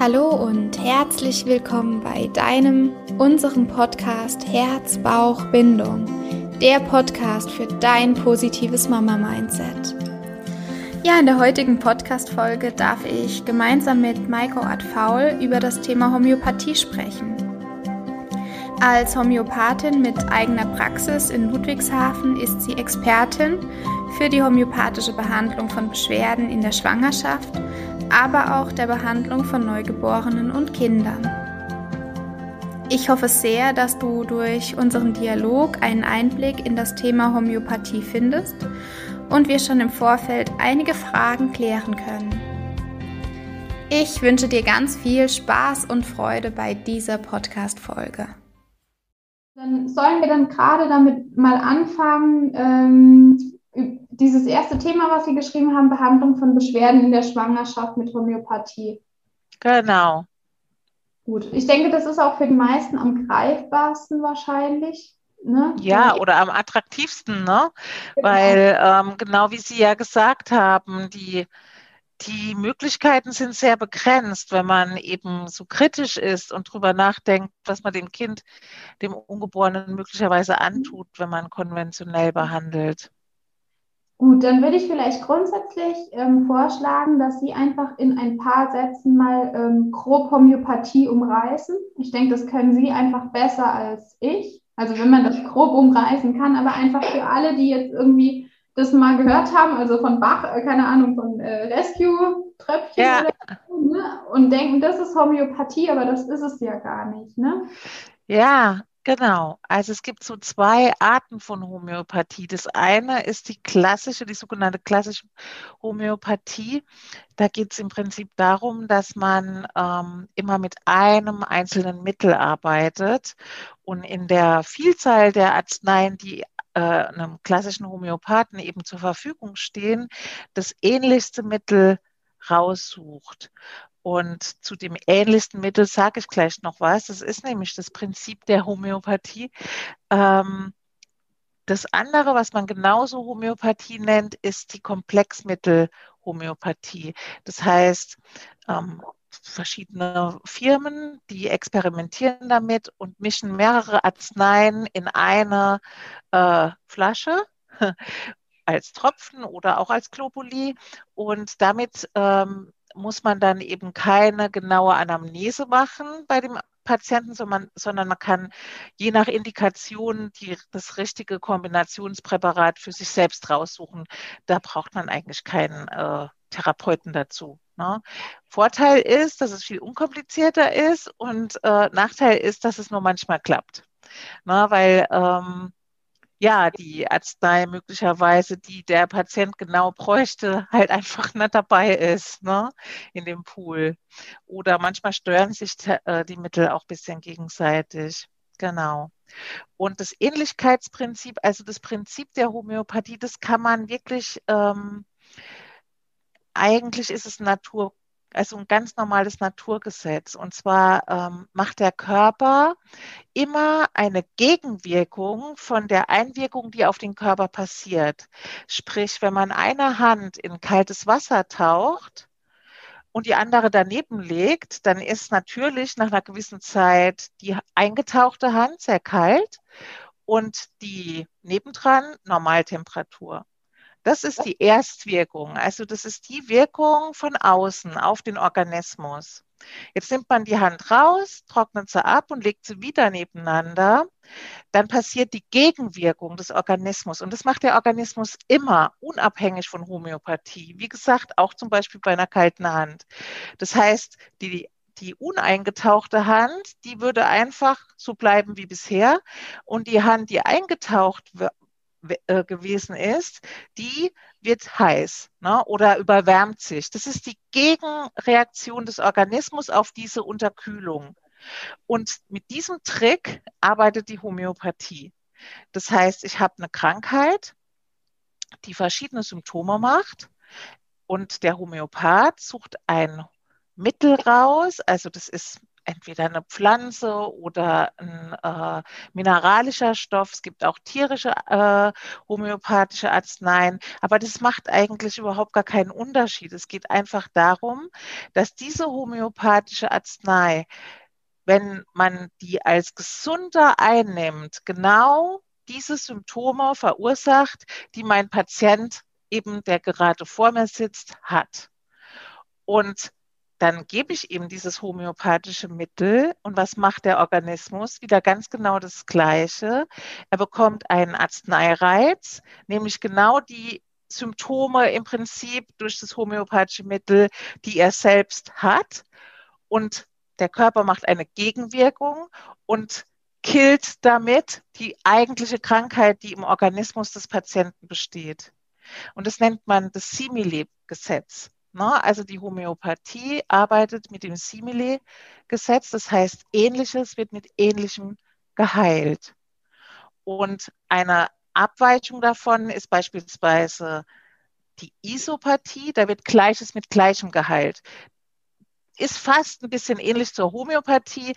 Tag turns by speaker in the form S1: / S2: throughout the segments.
S1: Hallo und herzlich willkommen bei deinem, unserem Podcast Herz, Bauch, Bindung, der Podcast für dein positives Mama-Mindset. Ja, in der heutigen Podcast-Folge darf ich gemeinsam mit Maiko Adfaul über das Thema Homöopathie sprechen. Als Homöopathin mit eigener Praxis in Ludwigshafen ist sie Expertin für die homöopathische Behandlung von Beschwerden in der Schwangerschaft aber auch der Behandlung von Neugeborenen und Kindern. Ich hoffe sehr, dass du durch unseren Dialog einen Einblick in das Thema Homöopathie findest und wir schon im Vorfeld einige Fragen klären können. Ich wünsche dir ganz viel Spaß und Freude bei dieser Podcast-Folge.
S2: Dann sollen wir dann gerade damit mal anfangen, ähm, dieses erste Thema, was Sie geschrieben haben, Behandlung von Beschwerden in der Schwangerschaft mit Homöopathie.
S3: Genau.
S2: Gut. Ich denke, das ist auch für die meisten am greifbarsten wahrscheinlich.
S3: Ne? Ja, oder am attraktivsten, ne? Genau. Weil ähm, genau wie Sie ja gesagt haben, die, die Möglichkeiten sind sehr begrenzt, wenn man eben so kritisch ist und drüber nachdenkt, was man dem Kind, dem Ungeborenen möglicherweise antut, wenn man konventionell behandelt.
S2: Gut, dann würde ich vielleicht grundsätzlich ähm, vorschlagen, dass Sie einfach in ein paar Sätzen mal ähm, grob Homöopathie umreißen. Ich denke, das können Sie einfach besser als ich. Also wenn man das grob umreißen kann, aber einfach für alle, die jetzt irgendwie das mal gehört haben, also von Bach, äh, keine Ahnung, von äh, Rescue-Tröpfchen ja. so, ne? und denken, das ist Homöopathie, aber das ist es ja gar nicht. Ne?
S3: Ja, Genau, also es gibt so zwei Arten von Homöopathie. Das eine ist die klassische, die sogenannte klassische Homöopathie. Da geht es im Prinzip darum, dass man ähm, immer mit einem einzelnen Mittel arbeitet und in der Vielzahl der Arzneien, die äh, einem klassischen Homöopathen eben zur Verfügung stehen, das ähnlichste Mittel raussucht. Und zu dem ähnlichsten Mittel sage ich gleich noch was. Das ist nämlich das Prinzip der Homöopathie. Ähm, das andere, was man genauso Homöopathie nennt, ist die Komplexmittel-Homöopathie. Das heißt, ähm, verschiedene Firmen, die experimentieren damit und mischen mehrere Arzneien in eine äh, Flasche als Tropfen oder auch als Globuli und damit ähm, muss man dann eben keine genaue Anamnese machen bei dem Patienten, sondern, sondern man kann je nach Indikation die, das richtige Kombinationspräparat für sich selbst raussuchen. Da braucht man eigentlich keinen äh, Therapeuten dazu. Ne? Vorteil ist, dass es viel unkomplizierter ist und äh, Nachteil ist, dass es nur manchmal klappt. Ne? Weil ähm, ja, die Arznei möglicherweise, die der Patient genau bräuchte, halt einfach nicht dabei ist, ne, in dem Pool. Oder manchmal stören sich äh, die Mittel auch ein bisschen gegenseitig. Genau. Und das Ähnlichkeitsprinzip, also das Prinzip der Homöopathie, das kann man wirklich, ähm, eigentlich ist es Natur, also ein ganz normales Naturgesetz. Und zwar ähm, macht der Körper immer eine Gegenwirkung von der Einwirkung, die auf den Körper passiert. Sprich, wenn man eine Hand in kaltes Wasser taucht, und die andere daneben legt, dann ist natürlich nach einer gewissen Zeit die eingetauchte Hand sehr kalt und die nebendran Normaltemperatur. Das ist die Erstwirkung. Also das ist die Wirkung von außen auf den Organismus. Jetzt nimmt man die Hand raus, trocknet sie ab und legt sie wieder nebeneinander. Dann passiert die Gegenwirkung des Organismus. Und das macht der Organismus immer, unabhängig von Homöopathie. Wie gesagt, auch zum Beispiel bei einer kalten Hand. Das heißt, die die uneingetauchte Hand, die würde einfach so bleiben wie bisher. Und die Hand, die eingetaucht äh, gewesen ist, die wird heiß ne, oder überwärmt sich. Das ist die Gegenreaktion des Organismus auf diese Unterkühlung. Und mit diesem Trick arbeitet die Homöopathie. Das heißt, ich habe eine Krankheit, die verschiedene Symptome macht und der Homöopath sucht ein Mittel raus, also das ist entweder eine Pflanze oder ein äh, mineralischer Stoff. Es gibt auch tierische äh, homöopathische Arzneien, aber das macht eigentlich überhaupt gar keinen Unterschied. Es geht einfach darum, dass diese homöopathische Arznei, wenn man die als gesunder einnimmt, genau diese Symptome verursacht, die mein Patient eben, der gerade vor mir sitzt, hat. Und dann gebe ich ihm dieses homöopathische Mittel und was macht der Organismus? Wieder ganz genau das Gleiche. Er bekommt einen Arzneireiz, nämlich genau die Symptome im Prinzip durch das homöopathische Mittel, die er selbst hat. Und der Körper macht eine Gegenwirkung und killt damit die eigentliche Krankheit, die im Organismus des Patienten besteht. Und das nennt man das Simile-Gesetz. Ne? Also die Homöopathie arbeitet mit dem Simile-Gesetz, das heißt, Ähnliches wird mit Ähnlichem geheilt. Und eine Abweichung davon ist beispielsweise die Isopathie, da wird Gleiches mit Gleichem geheilt. Ist fast ein bisschen ähnlich zur Homöopathie,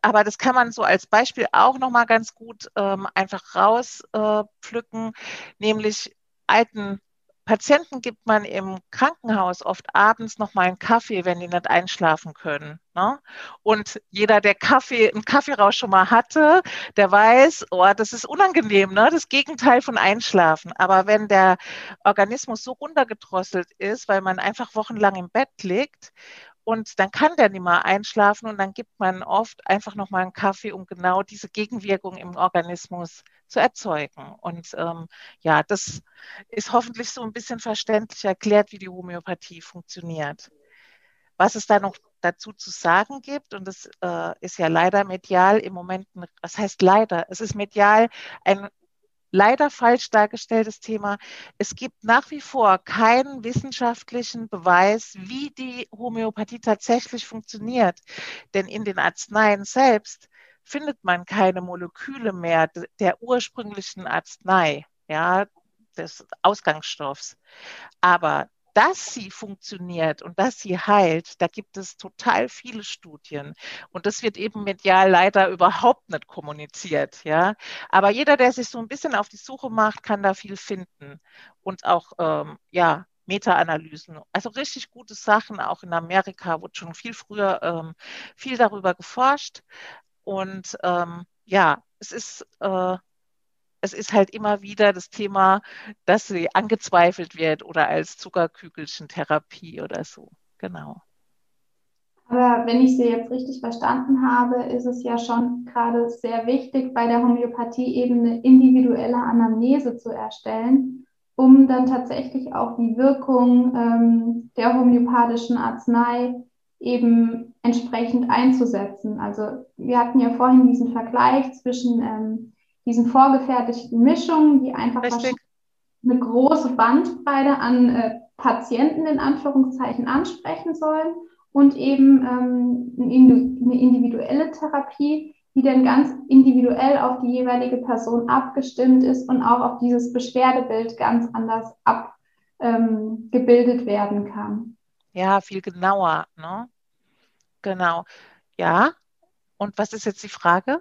S3: aber das kann man so als Beispiel auch nochmal ganz gut ähm, einfach rauspflücken, äh, nämlich alten Patienten gibt man im Krankenhaus oft abends noch mal einen Kaffee, wenn die nicht einschlafen können. Ne? Und jeder, der Kaffee, einen Kaffeerausch schon mal hatte, der weiß, oh, das ist unangenehm, ne? das Gegenteil von Einschlafen. Aber wenn der Organismus so runtergedrosselt ist, weil man einfach wochenlang im Bett liegt und dann kann der nicht mehr einschlafen und dann gibt man oft einfach nochmal einen Kaffee, um genau diese Gegenwirkung im Organismus zu erzeugen. Und ähm, ja, das ist hoffentlich so ein bisschen verständlich erklärt, wie die Homöopathie funktioniert. Was es da noch dazu zu sagen gibt, und das äh, ist ja leider medial im Moment, was heißt leider? Es ist medial ein leider falsch dargestelltes Thema. Es gibt nach wie vor keinen wissenschaftlichen Beweis, wie die Homöopathie tatsächlich funktioniert. Denn in den Arzneien selbst findet man keine Moleküle mehr der ursprünglichen Arznei, ja, des Ausgangsstoffs. Aber dass sie funktioniert und dass sie heilt, da gibt es total viele Studien. Und das wird eben medial leider überhaupt nicht kommuniziert, ja. Aber jeder, der sich so ein bisschen auf die Suche macht, kann da viel finden. Und auch, ähm, ja, Meta-Analysen. Also richtig gute Sachen. Auch in Amerika wurde schon viel früher ähm, viel darüber geforscht. Und ähm, ja, es ist äh, es ist halt immer wieder das Thema, dass sie angezweifelt wird oder als Zuckerkügelchen-Therapie oder so. Genau.
S2: Aber wenn ich Sie jetzt richtig verstanden habe, ist es ja schon gerade sehr wichtig, bei der Homöopathie eben eine individuelle Anamnese zu erstellen, um dann tatsächlich auch die Wirkung ähm, der homöopathischen Arznei eben entsprechend einzusetzen. Also wir hatten ja vorhin diesen Vergleich zwischen ähm, diesen vorgefertigten Mischungen, die einfach eine große Bandbreite an äh, Patienten in Anführungszeichen ansprechen sollen und eben ähm, eine individuelle Therapie, die dann ganz individuell auf die jeweilige Person abgestimmt ist und auch auf dieses Beschwerdebild ganz anders abgebildet ähm, werden kann.
S3: Ja, viel genauer, ne? Genau. Ja. Und was ist jetzt die Frage?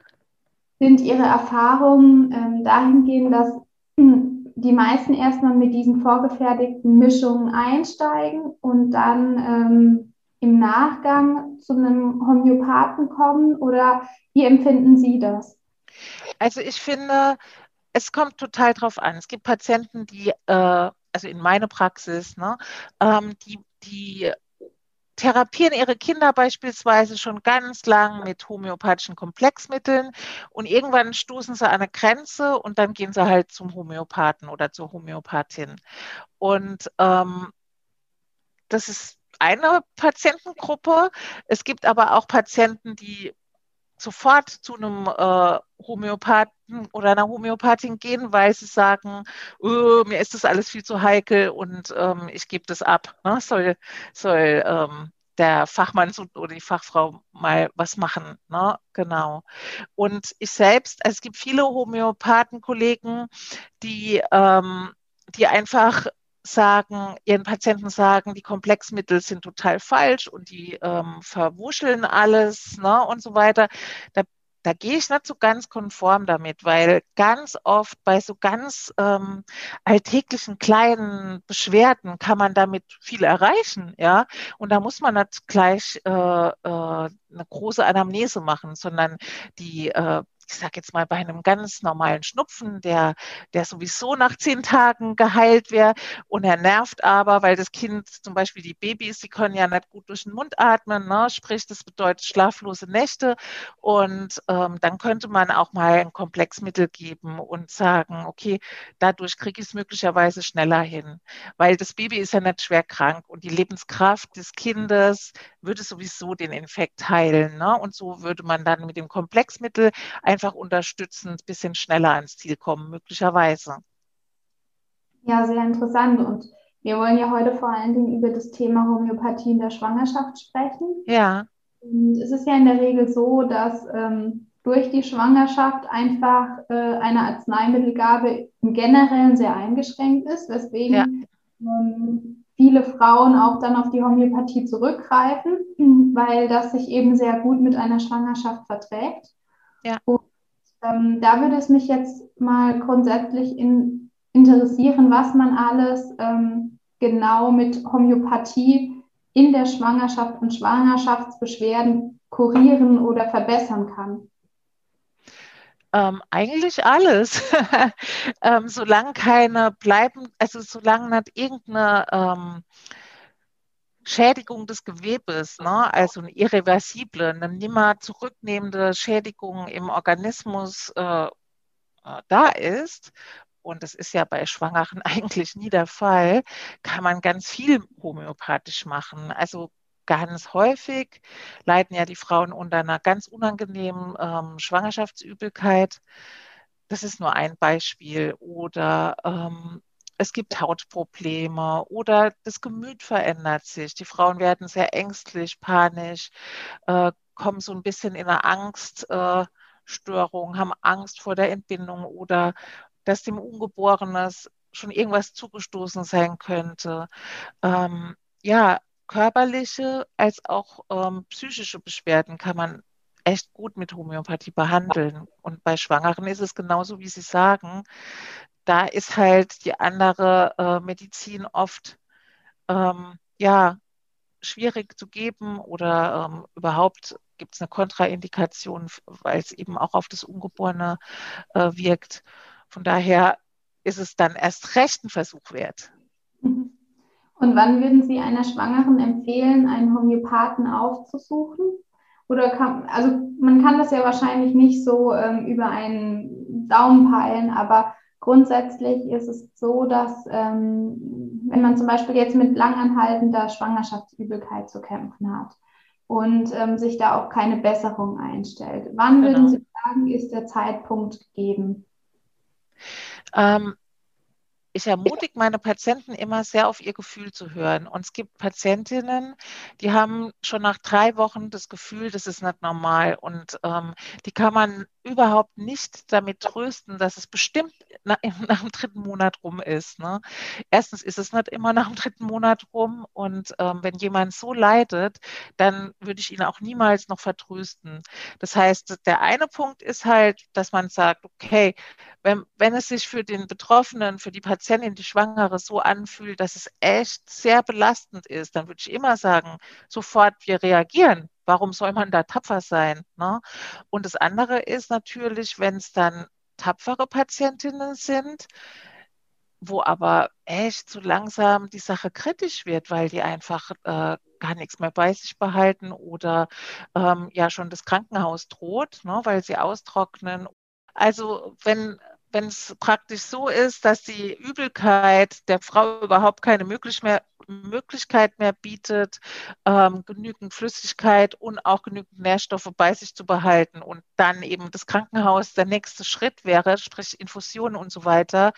S2: sind Ihre Erfahrungen ähm, dahingehend, dass die meisten erstmal mit diesen vorgefertigten Mischungen einsteigen und dann ähm, im Nachgang zu einem Homöopathen kommen? Oder wie empfinden Sie das?
S3: Also ich finde, es kommt total drauf an. Es gibt Patienten, die, äh, also in meiner Praxis, ne, ähm, die, die therapieren ihre Kinder beispielsweise schon ganz lang mit homöopathischen Komplexmitteln und irgendwann stoßen sie an eine Grenze und dann gehen sie halt zum Homöopathen oder zur Homöopathin. Und ähm, das ist eine Patientengruppe. Es gibt aber auch Patienten, die sofort zu einem äh, Homöopathen oder einer Homöopathin gehen, weil sie sagen, oh, mir ist das alles viel zu heikel und ähm, ich gebe das ab. Ne? Soll, soll ähm, der Fachmann oder die Fachfrau mal was machen. Ne? Genau. Und ich selbst, also es gibt viele Homöopathenkollegen, die, ähm, die einfach sagen, ihren Patienten sagen, die Komplexmittel sind total falsch und die ähm, verwuscheln alles ne, und so weiter. Da da gehe ich nicht so ganz konform damit, weil ganz oft bei so ganz ähm, alltäglichen kleinen Beschwerden kann man damit viel erreichen, ja. Und da muss man nicht gleich äh, äh, eine große Anamnese machen, sondern die äh, ich sage jetzt mal bei einem ganz normalen Schnupfen, der, der sowieso nach zehn Tagen geheilt wäre und er nervt aber, weil das Kind, zum Beispiel die Babys, die können ja nicht gut durch den Mund atmen, ne? sprich, das bedeutet schlaflose Nächte und ähm, dann könnte man auch mal ein Komplexmittel geben und sagen, okay, dadurch kriege ich es möglicherweise schneller hin, weil das Baby ist ja nicht schwer krank und die Lebenskraft des Kindes würde sowieso den Infekt heilen. Ne? Und so würde man dann mit dem Komplexmittel einfach unterstützend ein bisschen schneller ans Ziel kommen, möglicherweise.
S2: Ja, sehr interessant. Und wir wollen ja heute vor allen Dingen über das Thema Homöopathie in der Schwangerschaft sprechen.
S3: Ja.
S2: Und es ist ja in der Regel so, dass ähm, durch die Schwangerschaft einfach äh, eine Arzneimittelgabe im Generellen sehr eingeschränkt ist, weswegen ja. ähm, viele Frauen auch dann auf die Homöopathie zurückgreifen, weil das sich eben sehr gut mit einer Schwangerschaft verträgt.
S3: Ja.
S2: Und ähm, da würde es mich jetzt mal grundsätzlich in, interessieren, was man alles ähm, genau mit Homöopathie in der Schwangerschaft und Schwangerschaftsbeschwerden kurieren oder verbessern kann.
S3: Ähm, eigentlich alles. ähm, solange keine bleiben, also solange nicht irgendeine ähm, Schädigung des Gewebes, ne? also eine irreversible, eine nimmer zurücknehmende Schädigung im Organismus äh, äh, da ist, und das ist ja bei Schwangeren eigentlich nie der Fall, kann man ganz viel homöopathisch machen. Also ganz häufig leiden ja die Frauen unter einer ganz unangenehmen ähm, Schwangerschaftsübelkeit. Das ist nur ein Beispiel. Oder ähm, es gibt Hautprobleme oder das Gemüt verändert sich. Die Frauen werden sehr ängstlich, panisch, äh, kommen so ein bisschen in eine Angststörung, äh, haben Angst vor der Entbindung oder dass dem Ungeborenen schon irgendwas zugestoßen sein könnte. Ähm, ja, körperliche als auch ähm, psychische Beschwerden kann man echt gut mit Homöopathie behandeln. Und bei Schwangeren ist es genauso, wie Sie sagen da ist halt die andere äh, Medizin oft ähm, ja schwierig zu geben oder ähm, überhaupt gibt es eine Kontraindikation, weil es eben auch auf das Ungeborene äh, wirkt. Von daher ist es dann erst recht ein Versuch wert.
S2: Mhm. Und wann würden Sie einer Schwangeren empfehlen, einen Homöopathen aufzusuchen? Oder kann, also man kann das ja wahrscheinlich nicht so ähm, über einen Daumen peilen, aber Grundsätzlich ist es so, dass ähm, wenn man zum Beispiel jetzt mit langanhaltender Schwangerschaftsübelkeit zu kämpfen hat und ähm, sich da auch keine Besserung einstellt, wann genau. würden Sie sagen, ist der Zeitpunkt gegeben?
S3: Ähm, ich ermutige meine Patienten immer sehr auf ihr Gefühl zu hören. Und es gibt Patientinnen, die haben schon nach drei Wochen das Gefühl, das ist nicht normal. Und ähm, die kann man überhaupt nicht damit trösten, dass es bestimmt nach, nach dem dritten Monat rum ist. Ne? Erstens ist es nicht immer nach dem dritten Monat rum. Und ähm, wenn jemand so leidet, dann würde ich ihn auch niemals noch vertrösten. Das heißt, der eine Punkt ist halt, dass man sagt, okay, wenn, wenn es sich für den Betroffenen, für die Patientin, die Schwangere so anfühlt, dass es echt sehr belastend ist, dann würde ich immer sagen, sofort wir reagieren. Warum soll man da tapfer sein? Ne? Und das andere ist natürlich, wenn es dann tapfere Patientinnen sind, wo aber echt so langsam die Sache kritisch wird, weil die einfach äh, gar nichts mehr bei sich behalten oder ähm, ja schon das Krankenhaus droht, ne, weil sie austrocknen. Also wenn wenn es praktisch so ist, dass die Übelkeit der Frau überhaupt keine möglich mehr, Möglichkeit mehr bietet, ähm, genügend Flüssigkeit und auch genügend Nährstoffe bei sich zu behalten und dann eben das Krankenhaus der nächste Schritt wäre, sprich Infusionen und so weiter,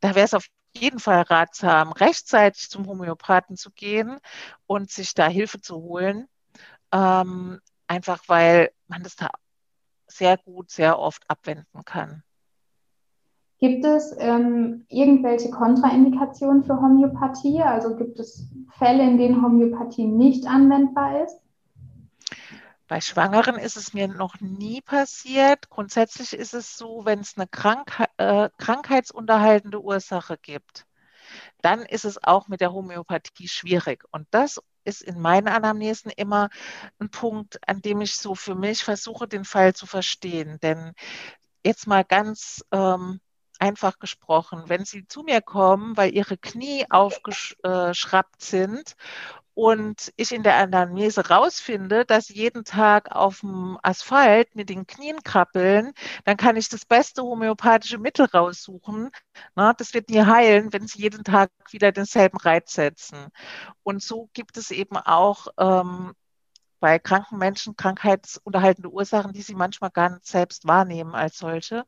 S3: da wäre es auf jeden Fall ratsam, rechtzeitig zum Homöopathen zu gehen und sich da Hilfe zu holen. Ähm, einfach weil man das da sehr gut, sehr oft abwenden kann.
S2: Gibt es ähm, irgendwelche Kontraindikationen für Homöopathie? Also gibt es Fälle, in denen Homöopathie nicht anwendbar ist?
S3: Bei Schwangeren ist es mir noch nie passiert. Grundsätzlich ist es so, wenn es eine Krank äh, krankheitsunterhaltende Ursache gibt, dann ist es auch mit der Homöopathie schwierig. Und das ist in meinen Anamnesen immer ein Punkt, an dem ich so für mich versuche, den Fall zu verstehen. Denn jetzt mal ganz ähm, einfach gesprochen, wenn Sie zu mir kommen, weil Ihre Knie aufgeschraubt sind und ich in der Anamnese rausfinde, dass sie jeden Tag auf dem Asphalt mit den Knien krabbeln, dann kann ich das beste homöopathische Mittel raussuchen. Na, das wird nie heilen, wenn sie jeden Tag wieder denselben Reiz setzen. Und so gibt es eben auch ähm, bei kranken Menschen krankheitsunterhaltende Ursachen, die sie manchmal gar nicht selbst wahrnehmen als solche.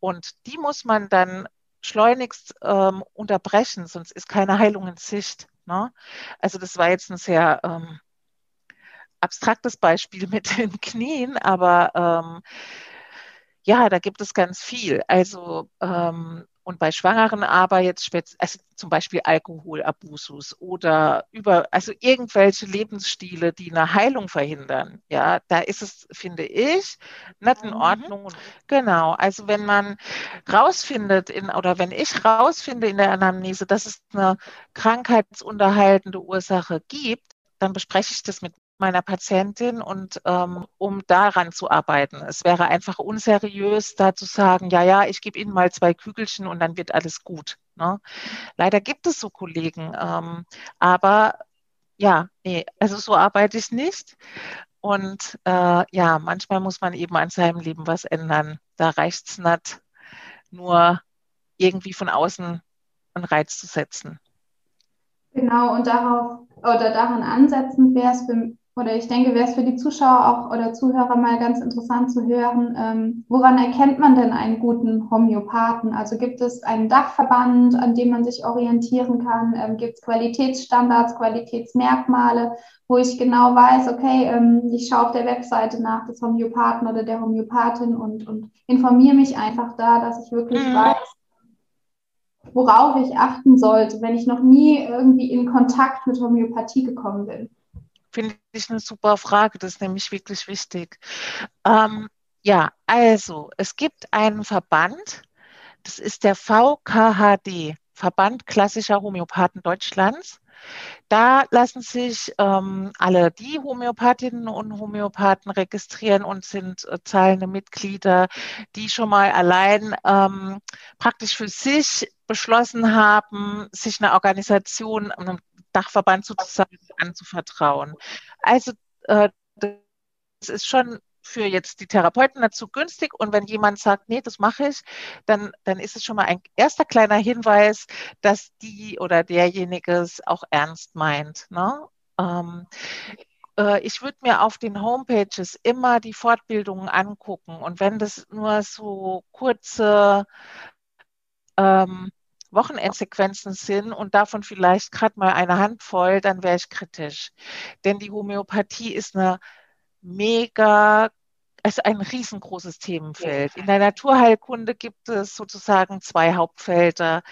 S3: Und die muss man dann schleunigst ähm, unterbrechen, sonst ist keine Heilung in Sicht. Ne? Also das war jetzt ein sehr ähm, abstraktes Beispiel mit den Knien, aber ähm, ja, da gibt es ganz viel. Also ähm, und bei Schwangeren aber jetzt speziell, also zum Beispiel Alkoholabusus oder über, also irgendwelche Lebensstile, die eine Heilung verhindern. Ja, da ist es, finde ich, nicht in mhm. Ordnung. Mhm. Genau. Also wenn man rausfindet in, oder wenn ich rausfinde in der Anamnese, dass es eine krankheitsunterhaltende Ursache gibt, dann bespreche ich das mit meiner Patientin und ähm, um daran zu arbeiten. Es wäre einfach unseriös, da zu sagen, ja, ja, ich gebe Ihnen mal zwei Kügelchen und dann wird alles gut. Ne? Leider gibt es so Kollegen, ähm, aber ja, nee, also so arbeite ich nicht. Und äh, ja, manchmal muss man eben an seinem Leben was ändern. Da reicht es nicht, nur irgendwie von außen einen Reiz zu setzen.
S2: Genau, und darauf oder daran ansetzen wäre es für oder ich denke, wäre es für die Zuschauer auch oder Zuhörer mal ganz interessant zu hören, ähm, woran erkennt man denn einen guten Homöopathen? Also gibt es einen Dachverband, an dem man sich orientieren kann? Ähm, gibt es Qualitätsstandards, Qualitätsmerkmale, wo ich genau weiß, okay, ähm, ich schaue auf der Webseite nach des Homöopathen oder der Homöopathin und, und informiere mich einfach da, dass ich wirklich mhm. weiß, worauf ich achten sollte, wenn ich noch nie irgendwie in Kontakt mit Homöopathie gekommen bin.
S3: Finde ich eine super Frage, das ist nämlich wirklich wichtig. Ähm, ja, also es gibt einen Verband, das ist der VKHD, Verband klassischer Homöopathen Deutschlands. Da lassen sich ähm, alle die Homöopathinnen und Homöopathen registrieren und sind äh, zahlende Mitglieder, die schon mal allein ähm, praktisch für sich beschlossen haben, sich eine Organisation, einem Dachverband sozusagen anzuvertrauen. Also äh, das ist schon für jetzt die Therapeuten dazu günstig. Und wenn jemand sagt, nee, das mache ich, dann, dann ist es schon mal ein erster kleiner Hinweis, dass die oder derjenige es auch ernst meint. Ne? Ähm, äh, ich würde mir auf den Homepages immer die Fortbildungen angucken. Und wenn das nur so kurze ähm, Wochenendsequenzen sind und davon vielleicht gerade mal eine Handvoll, dann wäre ich kritisch. Denn die Homöopathie ist eine mega also ein riesengroßes Themenfeld. In der Naturheilkunde gibt es sozusagen zwei Hauptfelder,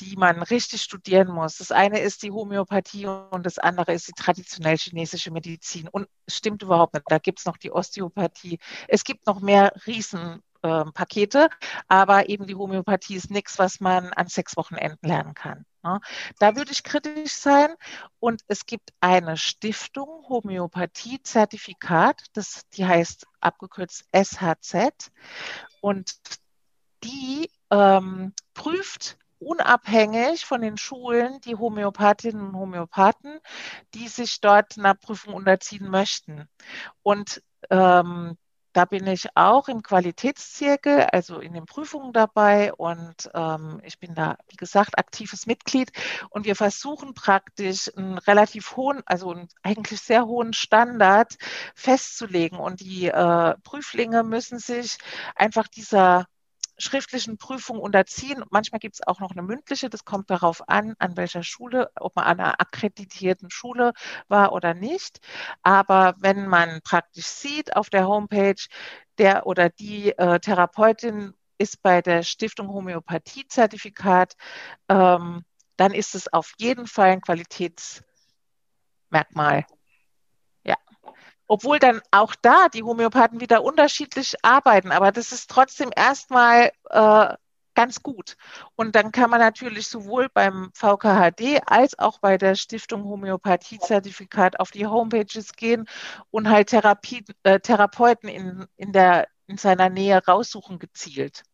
S3: die man richtig studieren muss. Das eine ist die Homöopathie und das andere ist die traditionell chinesische Medizin. Und stimmt überhaupt nicht. Da gibt es noch die Osteopathie. Es gibt noch mehr riesen ähm, Pakete, aber eben die Homöopathie ist nichts, was man an sechs Wochenenden lernen kann. Ne? Da würde ich kritisch sein. Und es gibt eine Stiftung Homöopathie-Zertifikat, die heißt abgekürzt SHZ. Und die ähm, prüft unabhängig von den Schulen die Homöopathinnen und Homöopathen, die sich dort einer Prüfung unterziehen möchten. Und ähm, da bin ich auch im Qualitätszirkel, also in den Prüfungen dabei und ähm, ich bin da, wie gesagt, aktives Mitglied und wir versuchen praktisch einen relativ hohen, also einen eigentlich sehr hohen Standard festzulegen und die äh, Prüflinge müssen sich einfach dieser schriftlichen Prüfung unterziehen. Manchmal gibt es auch noch eine mündliche. Das kommt darauf an, an welcher Schule, ob man an einer akkreditierten Schule war oder nicht. Aber wenn man praktisch sieht auf der Homepage, der oder die äh, Therapeutin ist bei der Stiftung Homöopathie-Zertifikat, ähm, dann ist es auf jeden Fall ein Qualitätsmerkmal. Obwohl dann auch da die Homöopathen wieder unterschiedlich arbeiten, aber das ist trotzdem erstmal äh, ganz gut. Und dann kann man natürlich sowohl beim VKHD als auch bei der Stiftung Homöopathie-Zertifikat auf die Homepages gehen und halt Therapie, äh, Therapeuten in, in, der, in seiner Nähe raussuchen gezielt.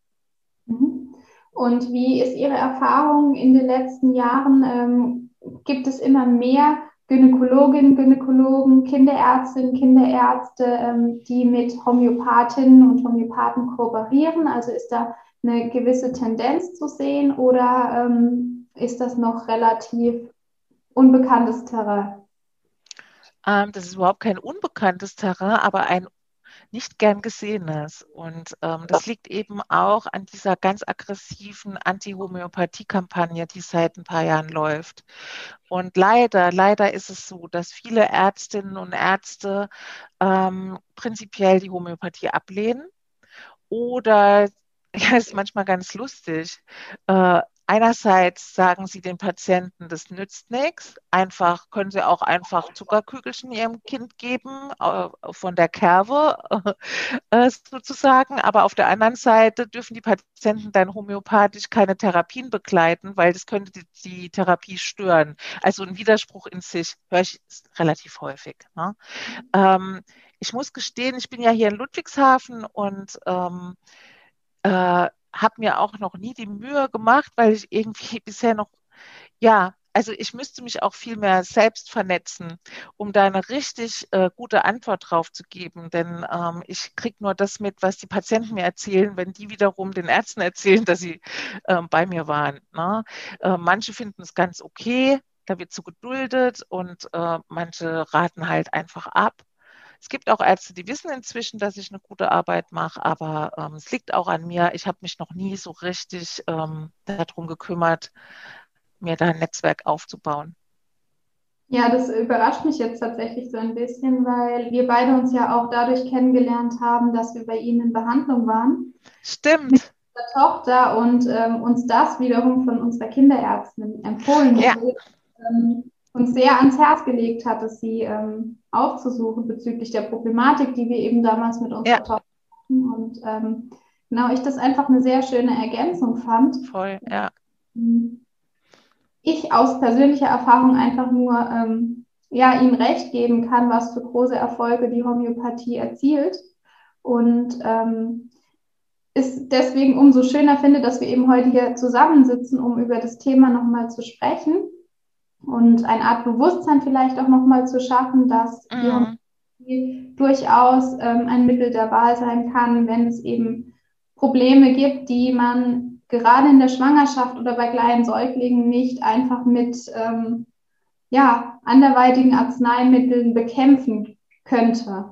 S2: Mhm. Und wie ist Ihre Erfahrung in den letzten Jahren? Ähm, gibt es immer mehr Gynäkologinnen, Gynäkologen, Kinderärztinnen, Kinderärzte, ähm, die mit Homöopathinnen und Homöopathen kooperieren? Also ist da eine gewisse Tendenz zu sehen oder ähm, ist das noch relativ unbekanntes Terrain?
S3: Ähm, das ist überhaupt kein unbekanntes Terrain, aber ein nicht gern gesehenes. Und ähm, das liegt eben auch an dieser ganz aggressiven Anti-Homöopathie-Kampagne, die seit ein paar Jahren läuft. Und leider, leider ist es so, dass viele Ärztinnen und Ärzte ähm, prinzipiell die Homöopathie ablehnen oder ja, ist manchmal ganz lustig. Äh, einerseits sagen sie den Patienten, das nützt nichts. Einfach können sie auch einfach Zuckerkügelchen ihrem Kind geben, von der Kerbe äh, sozusagen. Aber auf der anderen Seite dürfen die Patienten dann homöopathisch keine Therapien begleiten, weil das könnte die, die Therapie stören. Also ein Widerspruch in sich höre ich relativ häufig. Ne? Ähm, ich muss gestehen, ich bin ja hier in Ludwigshafen und ähm, äh, habe mir auch noch nie die Mühe gemacht, weil ich irgendwie bisher noch, ja, also ich müsste mich auch viel mehr selbst vernetzen, um da eine richtig äh, gute Antwort drauf zu geben. Denn ähm, ich kriege nur das mit, was die Patienten mir erzählen, wenn die wiederum den Ärzten erzählen, dass sie äh, bei mir waren. Ne? Äh, manche finden es ganz okay, da wird so geduldet und äh, manche raten halt einfach ab. Es gibt auch Ärzte, die wissen inzwischen, dass ich eine gute Arbeit mache, aber ähm, es liegt auch an mir. Ich habe mich noch nie so richtig ähm, darum gekümmert, mir da ein Netzwerk aufzubauen.
S2: Ja, das überrascht mich jetzt tatsächlich so ein bisschen, weil wir beide uns ja auch dadurch kennengelernt haben, dass wir bei Ihnen in Behandlung waren.
S3: Stimmt.
S2: Mit unserer Tochter und ähm, uns das wiederum von unserer Kinderärztin empfohlen
S3: ja.
S2: wurde. Ähm, uns sehr ans Herz gelegt hat, es sie ähm, aufzusuchen bezüglich der Problematik, die wir eben damals mit unserer ja. Hatten. Und ähm, genau, ich das einfach eine sehr schöne Ergänzung fand.
S3: Voll, ja.
S2: Ich aus persönlicher Erfahrung einfach nur ähm, ja, ihm recht geben kann, was für große Erfolge die Homöopathie erzielt. Und ähm, ist deswegen umso schöner finde, dass wir eben heute hier zusammensitzen, um über das Thema nochmal zu sprechen und eine Art Bewusstsein vielleicht auch nochmal zu schaffen, dass mhm. die durchaus ähm, ein Mittel der Wahl sein kann, wenn es eben Probleme gibt, die man gerade in der Schwangerschaft oder bei kleinen Säuglingen nicht einfach mit ähm, ja, anderweitigen Arzneimitteln bekämpfen könnte.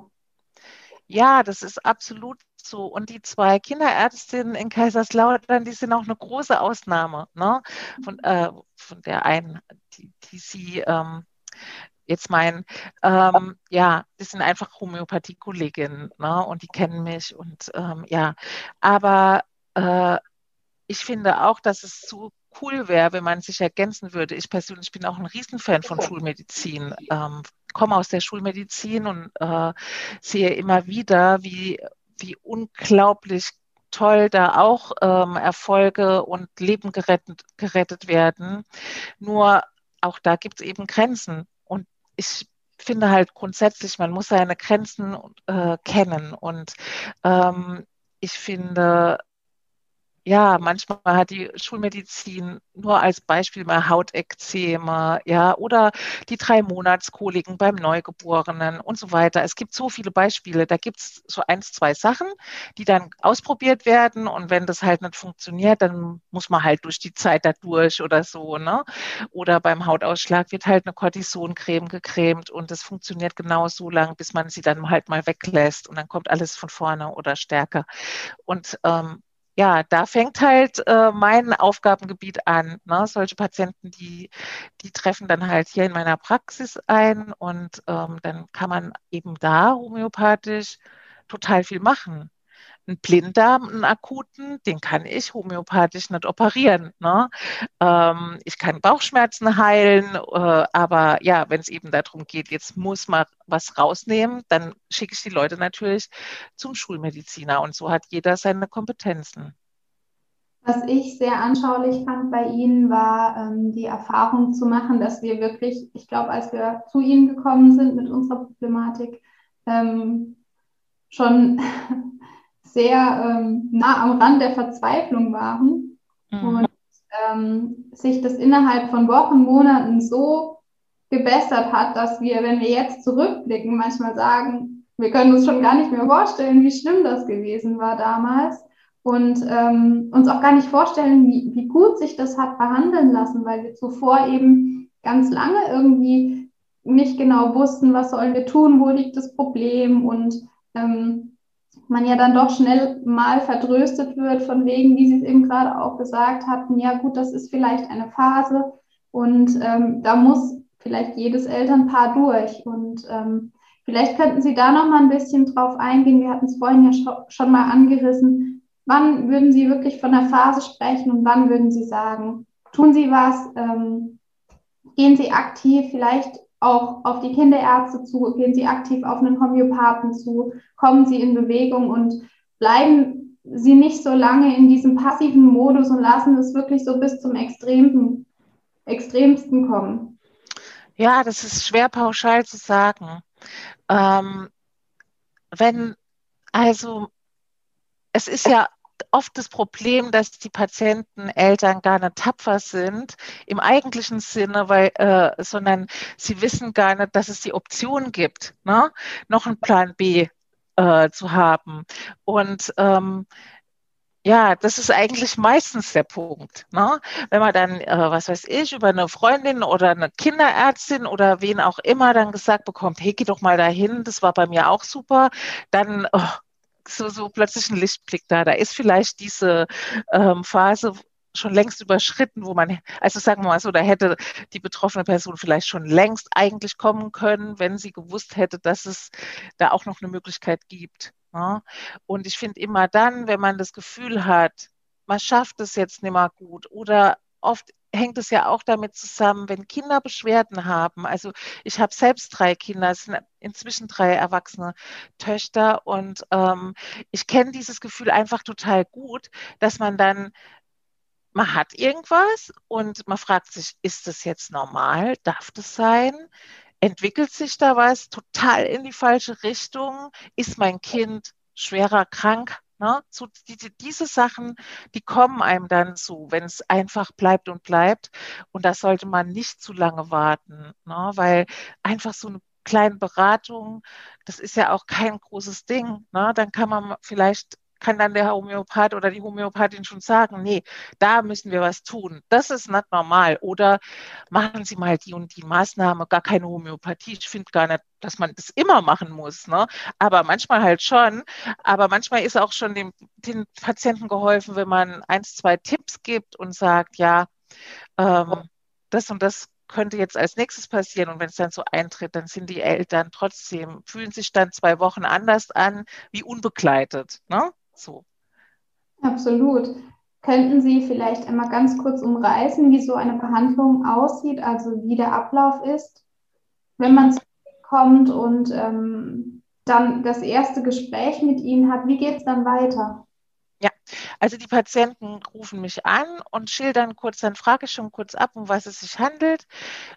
S3: Ja, das ist absolut so. Und die zwei Kinderärztinnen in Kaiserslautern, die sind auch eine große Ausnahme. Ne? Von, äh, von der einen, die, die Sie ähm, jetzt meinen, ähm, ja, die sind einfach Homöopathie-Kolleginnen ne? und die kennen mich und ähm, ja, aber äh, ich finde auch, dass es so cool wäre, wenn man sich ergänzen würde. Ich persönlich bin auch ein Riesenfan von Schulmedizin, ähm, komme aus der Schulmedizin und äh, sehe immer wieder, wie, wie unglaublich toll da auch ähm, Erfolge und Leben gerettet, gerettet werden. Nur auch da gibt es eben Grenzen. Und ich finde halt grundsätzlich, man muss seine Grenzen äh, kennen. Und ähm, ich finde, ja, manchmal hat die Schulmedizin nur als Beispiel mal Hautekzeme, ja, oder die drei Monatskoliken beim Neugeborenen und so weiter. Es gibt so viele Beispiele. Da gibt es so eins, zwei Sachen, die dann ausprobiert werden und wenn das halt nicht funktioniert, dann muss man halt durch die Zeit da durch oder so, ne? Oder beim Hautausschlag wird halt eine Cortisoncreme gecremt und das funktioniert genau so lang, bis man sie dann halt mal weglässt und dann kommt alles von vorne oder stärker. Und ähm, ja, da fängt halt äh, mein Aufgabengebiet an. Ne? Solche Patienten, die, die treffen dann halt hier in meiner Praxis ein und ähm, dann kann man eben da homöopathisch total viel machen. Einen Blinddarm, einen akuten, den kann ich homöopathisch nicht operieren. Ne? Ähm, ich kann Bauchschmerzen heilen, äh, aber ja, wenn es eben darum geht, jetzt muss man was rausnehmen, dann schicke ich die Leute natürlich zum Schulmediziner und so hat jeder seine Kompetenzen.
S2: Was ich sehr anschaulich fand bei Ihnen, war ähm, die Erfahrung zu machen, dass wir wirklich, ich glaube, als wir zu Ihnen gekommen sind mit unserer Problematik, ähm, schon sehr ähm, nah am Rand der Verzweiflung waren mhm. und ähm, sich das innerhalb von Wochen, Monaten so gebessert hat, dass wir, wenn wir jetzt zurückblicken, manchmal sagen, wir können uns schon gar nicht mehr vorstellen, wie schlimm das gewesen war damals und ähm, uns auch gar nicht vorstellen, wie, wie gut sich das hat behandeln lassen, weil wir zuvor eben ganz lange irgendwie nicht genau wussten, was sollen wir tun, wo liegt das Problem und ähm, man ja dann doch schnell mal vertröstet wird von wegen, wie Sie es eben gerade auch gesagt hatten, ja gut, das ist vielleicht eine Phase und ähm, da muss vielleicht jedes Elternpaar durch und ähm, vielleicht könnten Sie da noch mal ein bisschen drauf eingehen. Wir hatten es vorhin ja schon mal angerissen, Wann würden Sie wirklich von der Phase sprechen und wann würden Sie sagen, tun Sie was, ähm, gehen Sie aktiv vielleicht auch auf die Kinderärzte zu, gehen Sie aktiv auf einen Homöopathen zu, kommen Sie in Bewegung und bleiben Sie nicht so lange in diesem passiven Modus und lassen es wirklich so bis zum Extremsten, Extremsten kommen.
S3: Ja, das ist schwer pauschal zu sagen. Ähm, wenn, also es ist ja oft das Problem, dass die Patienten, Eltern gar nicht tapfer sind im eigentlichen Sinne, weil, äh, sondern sie wissen gar nicht, dass es die Option gibt, ne? noch einen Plan B äh, zu haben. Und ähm, ja, das ist eigentlich meistens der Punkt. Ne? Wenn man dann, äh, was weiß ich, über eine Freundin oder eine Kinderärztin oder wen auch immer dann gesagt bekommt, hey, geh doch mal dahin, das war bei mir auch super, dann, oh, so, so plötzlich ein Lichtblick da. Da ist vielleicht diese ähm, Phase schon längst überschritten, wo man, also sagen wir mal so, da hätte die betroffene Person vielleicht schon längst eigentlich kommen können, wenn sie gewusst hätte, dass es da auch noch eine Möglichkeit gibt. Ne? Und ich finde immer dann, wenn man das Gefühl hat, man schafft es jetzt nicht mehr gut oder oft hängt es ja auch damit zusammen, wenn Kinder Beschwerden haben. Also ich habe selbst drei Kinder, es sind inzwischen drei erwachsene Töchter und ähm, ich kenne dieses Gefühl einfach total gut, dass man dann man hat irgendwas und man fragt sich, ist das jetzt normal? Darf das sein? Entwickelt sich da was total in die falsche Richtung? Ist mein Kind schwerer krank? Ne? So, die, diese Sachen, die kommen einem dann so, wenn es einfach bleibt und bleibt. Und da sollte man nicht zu lange warten, ne? weil einfach so eine kleine Beratung, das ist ja auch kein großes Ding. Ne? Dann kann man vielleicht kann dann der Homöopath oder die Homöopathin schon sagen, nee, da müssen wir was tun. Das ist nicht normal. Oder machen Sie mal die und die Maßnahme, gar keine Homöopathie. Ich finde gar nicht, dass man das immer machen muss. Ne? Aber manchmal halt schon. Aber manchmal ist auch schon dem, den Patienten geholfen, wenn man eins, zwei Tipps gibt und sagt, ja, ähm, das und das könnte jetzt als nächstes passieren und wenn es dann so eintritt, dann sind die Eltern trotzdem, fühlen sich dann zwei Wochen anders an, wie unbegleitet. Ne? So.
S2: Absolut. Könnten Sie vielleicht einmal ganz kurz umreißen, wie so eine Behandlung aussieht, also wie der Ablauf ist, wenn man kommt und ähm, dann das erste Gespräch mit Ihnen hat? Wie geht es dann weiter?
S3: Also die Patienten rufen mich an und schildern kurz, dann frage ich schon kurz ab, um was es sich handelt.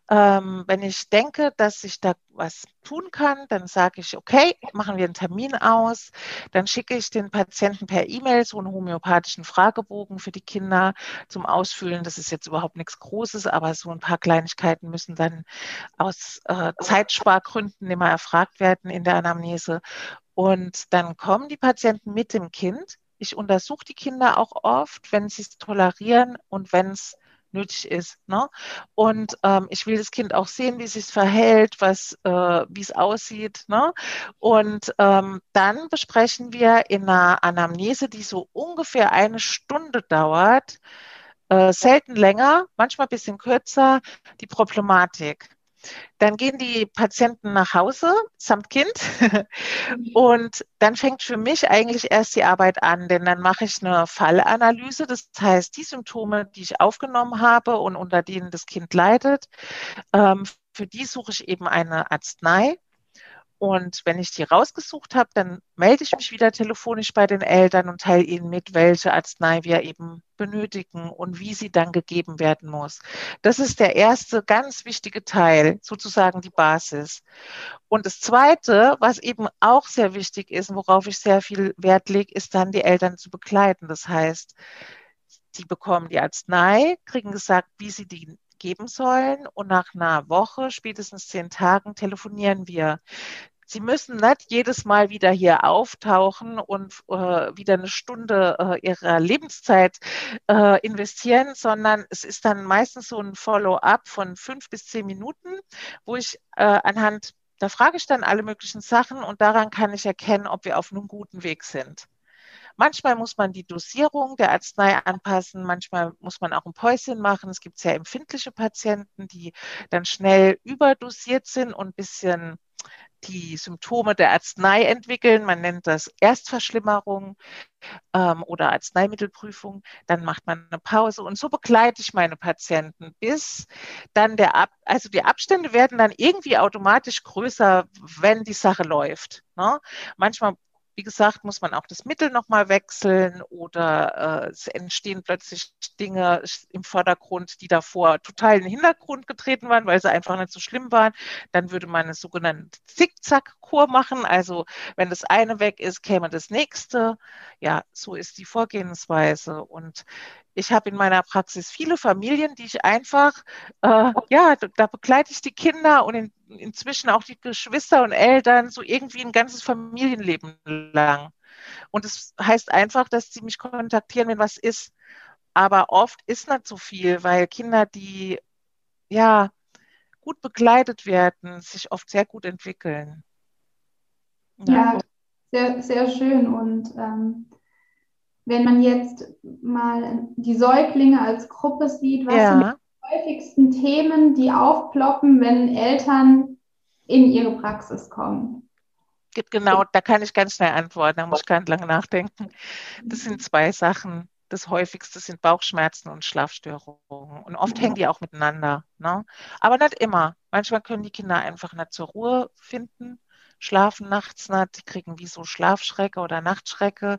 S3: Ähm, wenn ich denke, dass ich da was tun kann, dann sage ich, okay, machen wir einen Termin aus. Dann schicke ich den Patienten per E-Mail so einen homöopathischen Fragebogen für die Kinder zum Ausfüllen. Das ist jetzt überhaupt nichts Großes, aber so ein paar Kleinigkeiten müssen dann aus äh, Zeitspargründen immer erfragt werden in der Anamnese. Und dann kommen die Patienten mit dem Kind ich untersuche die Kinder auch oft, wenn sie es tolerieren und wenn es nötig ist. Ne? Und ähm, ich will das Kind auch sehen, wie es sich verhält, äh, wie es aussieht. Ne? Und ähm, dann besprechen wir in einer Anamnese, die so ungefähr eine Stunde dauert, äh, selten länger, manchmal ein bisschen kürzer, die Problematik. Dann gehen die Patienten nach Hause samt Kind und dann fängt für mich eigentlich erst die Arbeit an, denn dann mache ich eine Fallanalyse. Das heißt, die Symptome, die ich aufgenommen habe und unter denen das Kind leidet, ähm, für die suche ich eben eine Arznei. Und wenn ich die rausgesucht habe, dann melde ich mich wieder telefonisch bei den Eltern und teile ihnen mit, welche Arznei wir eben benötigen und wie sie dann gegeben werden muss. Das ist der erste ganz wichtige Teil, sozusagen die Basis. Und das zweite, was eben auch sehr wichtig ist, worauf ich sehr viel Wert lege, ist dann die Eltern zu begleiten. Das heißt, die bekommen die Arznei, kriegen gesagt, wie sie die geben sollen. Und nach einer Woche, spätestens zehn Tagen, telefonieren wir. Sie müssen nicht jedes Mal wieder hier auftauchen und äh, wieder eine Stunde äh, ihrer Lebenszeit äh, investieren, sondern es ist dann meistens so ein Follow-up von fünf bis zehn Minuten, wo ich äh, anhand, da frage ich dann alle möglichen Sachen und daran kann ich erkennen, ob wir auf einem guten Weg sind. Manchmal muss man die Dosierung der Arznei anpassen, manchmal muss man auch ein Päuschen machen. Es gibt sehr empfindliche Patienten, die dann schnell überdosiert sind und ein bisschen die Symptome der Arznei entwickeln. Man nennt das Erstverschlimmerung ähm, oder Arzneimittelprüfung. Dann macht man eine Pause und so begleite ich meine Patienten, bis dann der Ab also die Abstände werden dann irgendwie automatisch größer, wenn die Sache läuft. Ne? Manchmal wie gesagt, muss man auch das Mittel nochmal wechseln oder äh, es entstehen plötzlich Dinge im Vordergrund, die davor total in den Hintergrund getreten waren, weil sie einfach nicht so schlimm waren. Dann würde man eine sogenannte Zickzack-Kur machen. Also wenn das eine weg ist, käme das nächste. Ja, so ist die Vorgehensweise. Und ich habe in meiner Praxis viele Familien, die ich einfach, äh, ja, da begleite ich die Kinder und in, inzwischen auch die Geschwister und Eltern so irgendwie ein ganzes Familienleben lang. Und es das heißt einfach, dass sie mich kontaktieren, wenn was ist. Aber oft ist nicht so viel, weil Kinder, die ja gut begleitet werden, sich oft sehr gut entwickeln.
S2: Ja, sehr, sehr schön. Und ähm, wenn man jetzt mal die Säuglinge als Gruppe sieht, was ja. sind die häufigsten Themen, die aufploppen, wenn Eltern in ihre Praxis kommen?
S3: Genau, da kann ich ganz schnell antworten, da muss ich gar nicht lange nachdenken. Das sind zwei Sachen. Das häufigste sind Bauchschmerzen und Schlafstörungen. Und oft hängen die auch miteinander. Ne? Aber nicht immer. Manchmal können die Kinder einfach nicht zur Ruhe finden schlafen nachts nicht, die kriegen wie so Schlafschrecke oder Nachtschrecke.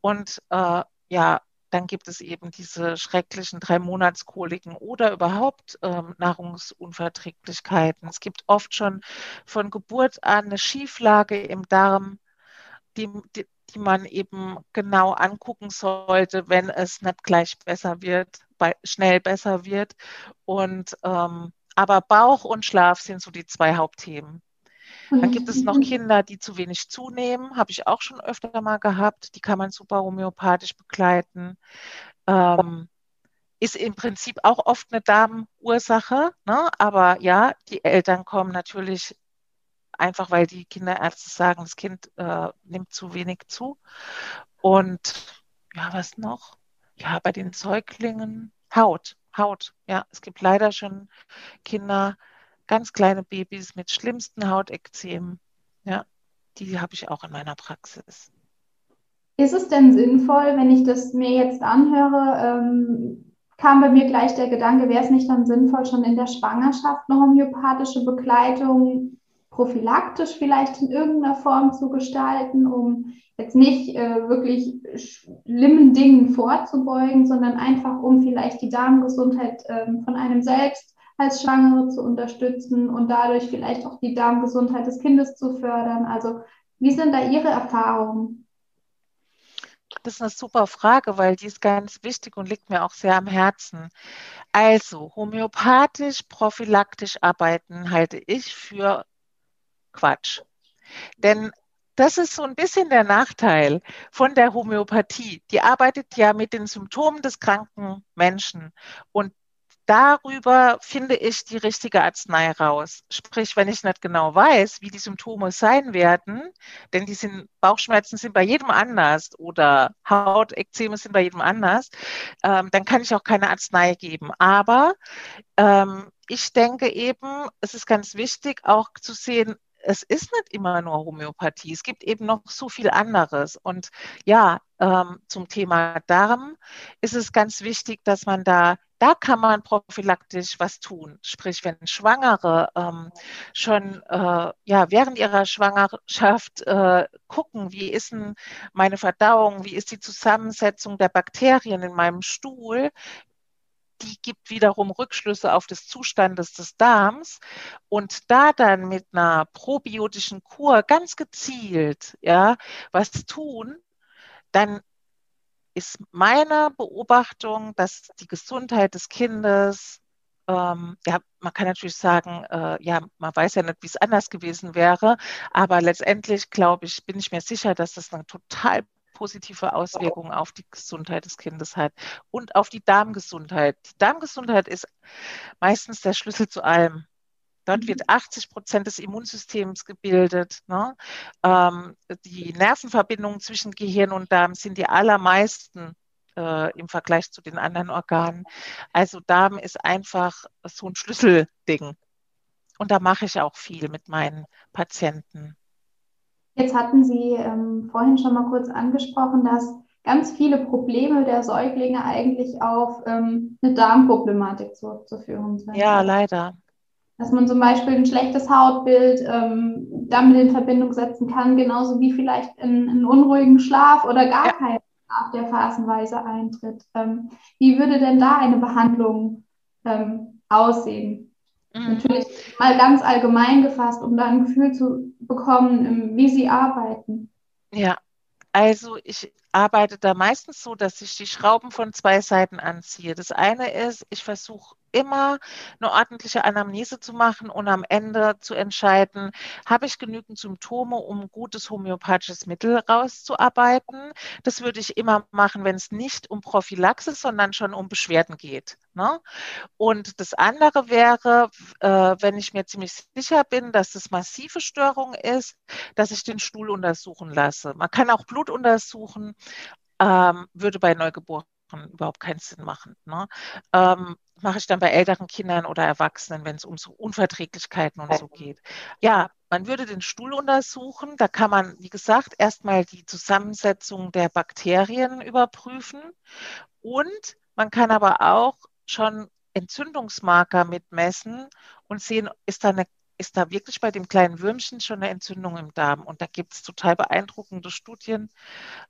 S3: Und äh, ja, dann gibt es eben diese schrecklichen drei Monatskoliken oder überhaupt ähm, Nahrungsunverträglichkeiten. Es gibt oft schon von Geburt an eine Schieflage im Darm, die, die, die man eben genau angucken sollte, wenn es nicht gleich besser wird, bei, schnell besser wird. Und ähm, aber Bauch und Schlaf sind so die zwei Hauptthemen. Dann gibt es noch Kinder, die zu wenig zunehmen, habe ich auch schon öfter mal gehabt. Die kann man super homöopathisch begleiten. Ähm, ist im Prinzip auch oft eine Darmursache, ne? aber ja, die Eltern kommen natürlich einfach, weil die Kinderärzte sagen, das Kind äh, nimmt zu wenig zu. Und ja, was noch? Ja, bei den Säuglingen Haut, Haut. Ja, es gibt leider schon Kinder, ganz kleine Babys mit schlimmsten Hautekzemen. Ja, die habe ich auch in meiner Praxis.
S2: Ist es denn sinnvoll, wenn ich das mir jetzt anhöre, ähm, kam bei mir gleich der Gedanke, wäre es nicht dann sinnvoll, schon in der Schwangerschaft eine homöopathische Begleitung prophylaktisch vielleicht in irgendeiner Form zu gestalten, um jetzt nicht äh, wirklich schlimmen Dingen vorzubeugen, sondern einfach um vielleicht die Darmgesundheit äh, von einem selbst als Schwangere zu unterstützen und dadurch vielleicht auch die Darmgesundheit des Kindes zu fördern? Also wie sind da Ihre Erfahrungen?
S3: Das ist eine super Frage, weil die ist ganz wichtig und liegt mir auch sehr am Herzen. Also, homöopathisch, prophylaktisch arbeiten halte ich für Quatsch. Denn das ist so ein bisschen der Nachteil von der Homöopathie. Die arbeitet ja mit den Symptomen des kranken Menschen. Und darüber finde ich die richtige Arznei raus. Sprich, wenn ich nicht genau weiß, wie die Symptome sein werden, denn die sind, Bauchschmerzen sind bei jedem anders oder Hautekzeme sind bei jedem anders, ähm, dann kann ich auch keine Arznei geben. Aber ähm, ich denke eben, es ist ganz wichtig auch zu sehen, es ist nicht immer nur Homöopathie. Es gibt eben noch so viel anderes. Und ja, ähm, zum Thema Darm ist es ganz wichtig, dass man da, da kann man prophylaktisch was tun. Sprich, wenn Schwangere ähm, schon äh, ja, während ihrer Schwangerschaft äh, gucken, wie ist denn meine Verdauung, wie ist die Zusammensetzung der Bakterien in meinem Stuhl, die gibt wiederum Rückschlüsse auf des Zustandes des Darms. Und da dann mit einer probiotischen Kur ganz gezielt ja was tun, dann ist meine Beobachtung, dass die Gesundheit des Kindes ähm, ja, man kann natürlich sagen, äh, ja, man weiß ja nicht, wie es anders gewesen wäre, aber letztendlich glaube ich, bin ich mir sicher, dass das eine total positive Auswirkungen auf die Gesundheit des Kindes hat und auf die Darmgesundheit. Die Darmgesundheit ist meistens der Schlüssel zu allem. Dort wird 80 mhm. Prozent des Immunsystems gebildet. Ne? Ähm, die Nervenverbindungen zwischen Gehirn und Darm sind die allermeisten äh, im Vergleich zu den anderen Organen. Also Darm ist einfach so ein Schlüsselding. Und da mache ich auch viel mit meinen Patienten.
S2: Jetzt hatten Sie ähm, vorhin schon mal kurz angesprochen, dass ganz viele Probleme der Säuglinge eigentlich auf ähm, eine Darmproblematik zurückzuführen sind.
S3: Ja, leider.
S2: Dass man zum Beispiel ein schlechtes Hautbild ähm, damit in Verbindung setzen kann, genauso wie vielleicht einen unruhigen Schlaf oder gar ja. kein Schlaf, der phasenweise eintritt. Ähm, wie würde denn da eine Behandlung ähm, aussehen? Mhm. Natürlich mal ganz allgemein gefasst, um da ein Gefühl zu bekommen, wie Sie arbeiten.
S3: Ja, also ich arbeite da meistens so, dass ich die Schrauben von zwei Seiten anziehe. Das eine ist, ich versuche immer eine ordentliche Anamnese zu machen und am Ende zu entscheiden, habe ich genügend Symptome, um gutes homöopathisches Mittel rauszuarbeiten. Das würde ich immer machen, wenn es nicht um Prophylaxe, sondern schon um Beschwerden geht. Ne? Und das andere wäre, äh, wenn ich mir ziemlich sicher bin, dass es massive Störung ist, dass ich den Stuhl untersuchen lasse. Man kann auch Blut untersuchen, ähm, würde bei Neugeborenen überhaupt keinen Sinn machen. Ne? Ähm, mache ich dann bei älteren Kindern oder Erwachsenen, wenn es um so Unverträglichkeiten und so geht. Ja, man würde den Stuhl untersuchen. Da kann man, wie gesagt, erstmal die Zusammensetzung der Bakterien überprüfen. Und man kann aber auch schon Entzündungsmarker mitmessen und sehen, ist da eine ist da wirklich bei dem kleinen Würmchen schon eine Entzündung im Darm. Und da gibt es total beeindruckende Studien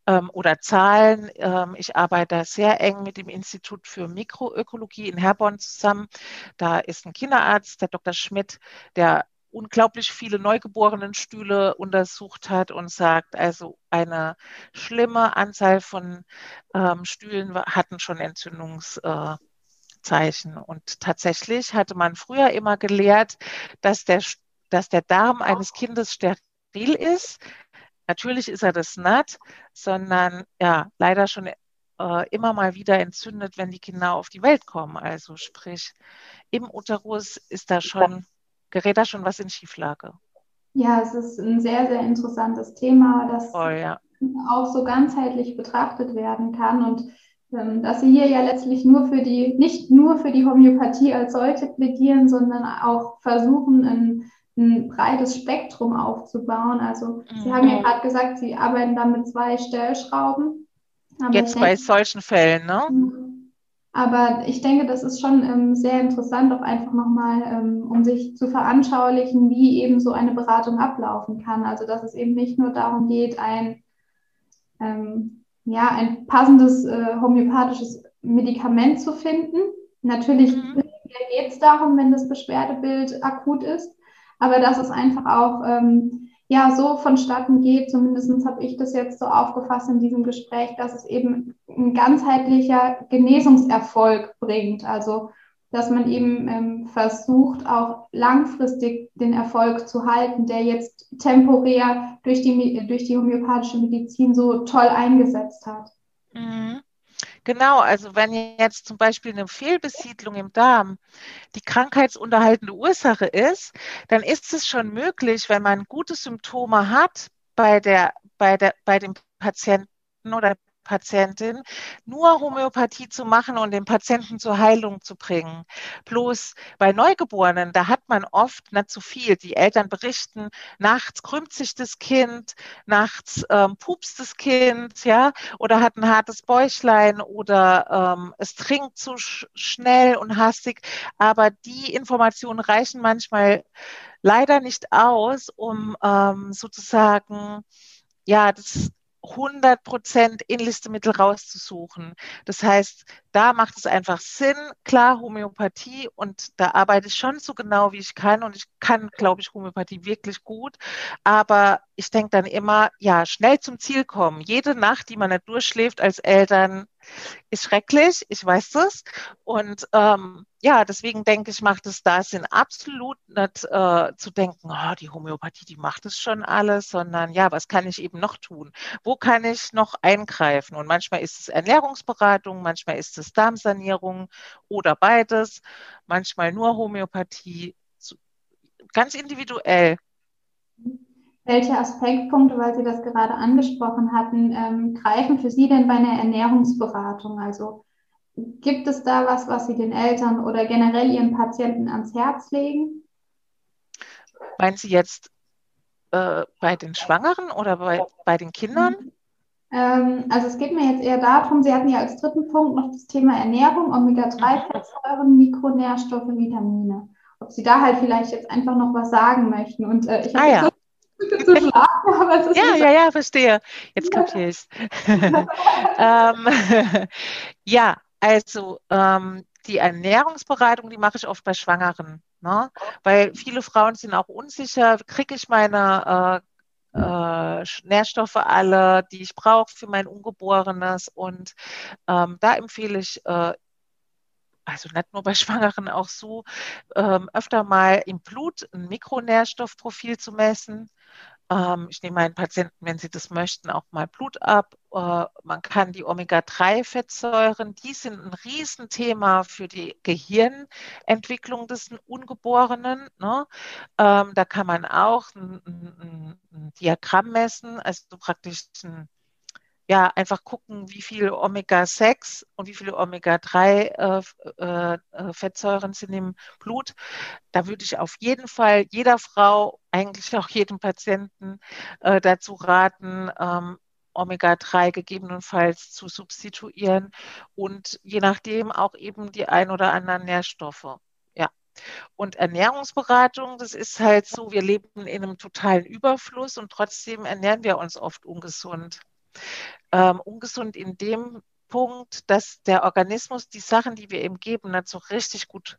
S3: ähm, oder Zahlen. Ähm, ich arbeite sehr eng mit dem Institut für Mikroökologie in Herborn zusammen. Da ist ein Kinderarzt, der Dr. Schmidt, der unglaublich viele Neugeborenenstühle untersucht hat und sagt, also eine schlimme Anzahl von ähm, Stühlen hatten schon Entzündungs äh, Zeichen. Und tatsächlich hatte man früher immer gelehrt, dass der, dass der Darm eines Kindes steril ist. Natürlich ist er das nicht, sondern ja, leider schon äh, immer mal wieder entzündet, wenn die Kinder auf die Welt kommen. Also sprich, im Uterus ist da schon, gerät da schon was in Schieflage.
S2: Ja, es ist ein sehr, sehr interessantes Thema, das
S3: oh, ja.
S2: auch so ganzheitlich betrachtet werden kann. Und dass sie hier ja letztlich nur für die, nicht nur für die Homöopathie als solche plädieren, sondern auch versuchen, ein, ein breites Spektrum aufzubauen. Also mhm. Sie haben ja gerade gesagt, Sie arbeiten da mit zwei Stellschrauben.
S3: Jetzt denke, bei solchen Fällen, ne? Mhm.
S2: Aber ich denke, das ist schon ähm, sehr interessant, auch einfach nochmal, ähm, um sich zu veranschaulichen, wie eben so eine Beratung ablaufen kann. Also dass es eben nicht nur darum geht, ein ähm, ja, ein passendes äh, homöopathisches Medikament zu finden. Natürlich mhm. geht es darum, wenn das Beschwerdebild akut ist, aber dass es einfach auch ähm, ja, so vonstatten geht, zumindest habe ich das jetzt so aufgefasst in diesem Gespräch, dass es eben ein ganzheitlicher Genesungserfolg bringt. Also dass man eben ähm, versucht, auch langfristig den Erfolg zu halten, der jetzt temporär durch die, durch die homöopathische Medizin so toll eingesetzt hat.
S3: Mhm. Genau, also wenn jetzt zum Beispiel eine Fehlbesiedlung im Darm die krankheitsunterhaltende Ursache ist, dann ist es schon möglich, wenn man gute Symptome hat bei, der, bei, der, bei dem Patienten oder Patientin, nur Homöopathie zu machen und den Patienten zur Heilung zu bringen. Bloß bei Neugeborenen, da hat man oft nicht zu viel. Die Eltern berichten, nachts krümmt sich das Kind, nachts ähm, pupst das Kind, ja, oder hat ein hartes Bäuchlein oder ähm, es trinkt zu sch schnell und hastig. Aber die Informationen reichen manchmal leider nicht aus, um ähm, sozusagen ja das 100 Prozent Inlistemittel rauszusuchen. Das heißt, da macht es einfach Sinn, klar, Homöopathie und da arbeite ich schon so genau, wie ich kann und ich kann, glaube ich, Homöopathie wirklich gut. Aber ich denke dann immer, ja, schnell zum Ziel kommen. Jede Nacht, die man nicht durchschläft als Eltern, ist schrecklich, ich weiß das. Und ähm, ja, deswegen denke ich, macht es da Sinn, absolut nicht äh, zu denken, oh, die Homöopathie, die macht es schon alles, sondern ja, was kann ich eben noch tun? Wo kann ich noch eingreifen? Und manchmal ist es Ernährungsberatung, manchmal ist es Darmsanierung oder beides, manchmal nur Homöopathie, ganz individuell.
S2: Welche Aspektpunkte, weil Sie das gerade angesprochen hatten, ähm, greifen für Sie denn bei einer Ernährungsberatung? Also gibt es da was, was Sie den Eltern oder generell Ihren Patienten ans Herz legen?
S3: Meinen Sie jetzt äh, bei den Schwangeren oder bei, bei den Kindern?
S2: Ähm, also es geht mir jetzt eher darum, Sie hatten ja als dritten Punkt noch das Thema Ernährung, Omega-3-Fettsäuren, Mikronährstoffe, Vitamine. Ob Sie da halt vielleicht jetzt einfach noch was sagen möchten. Und äh, ich habe ah, ja
S3: zu schlafen, aber es ist ja, ja, ja, verstehe. Jetzt kapiere ich ähm, Ja, also ähm, die Ernährungsberatung, die mache ich oft bei Schwangeren. Ne? Weil viele Frauen sind auch unsicher, kriege ich meine äh, äh, Nährstoffe alle, die ich brauche für mein Ungeborenes. Und ähm, da empfehle ich äh, also nicht nur bei Schwangeren, auch so, ähm, öfter mal im Blut ein Mikronährstoffprofil zu messen. Ähm, ich nehme meinen Patienten, wenn sie das möchten, auch mal Blut ab. Äh, man kann die Omega-3-Fettsäuren, die sind ein Riesenthema für die Gehirnentwicklung des Ungeborenen. Ne? Ähm, da kann man auch ein, ein, ein Diagramm messen, also praktisch ein ja, einfach gucken, wie viel Omega-6 und wie viele Omega-3-Fettsäuren äh, äh, sind im Blut. Da würde ich auf jeden Fall jeder Frau, eigentlich auch jedem Patienten äh, dazu raten, ähm, Omega-3 gegebenenfalls zu substituieren und je nachdem auch eben die ein oder anderen Nährstoffe. Ja. Und Ernährungsberatung, das ist halt so, wir leben in einem totalen Überfluss und trotzdem ernähren wir uns oft ungesund ähm, ungesund in dem Punkt, dass der Organismus die Sachen, die wir ihm geben, nicht so richtig gut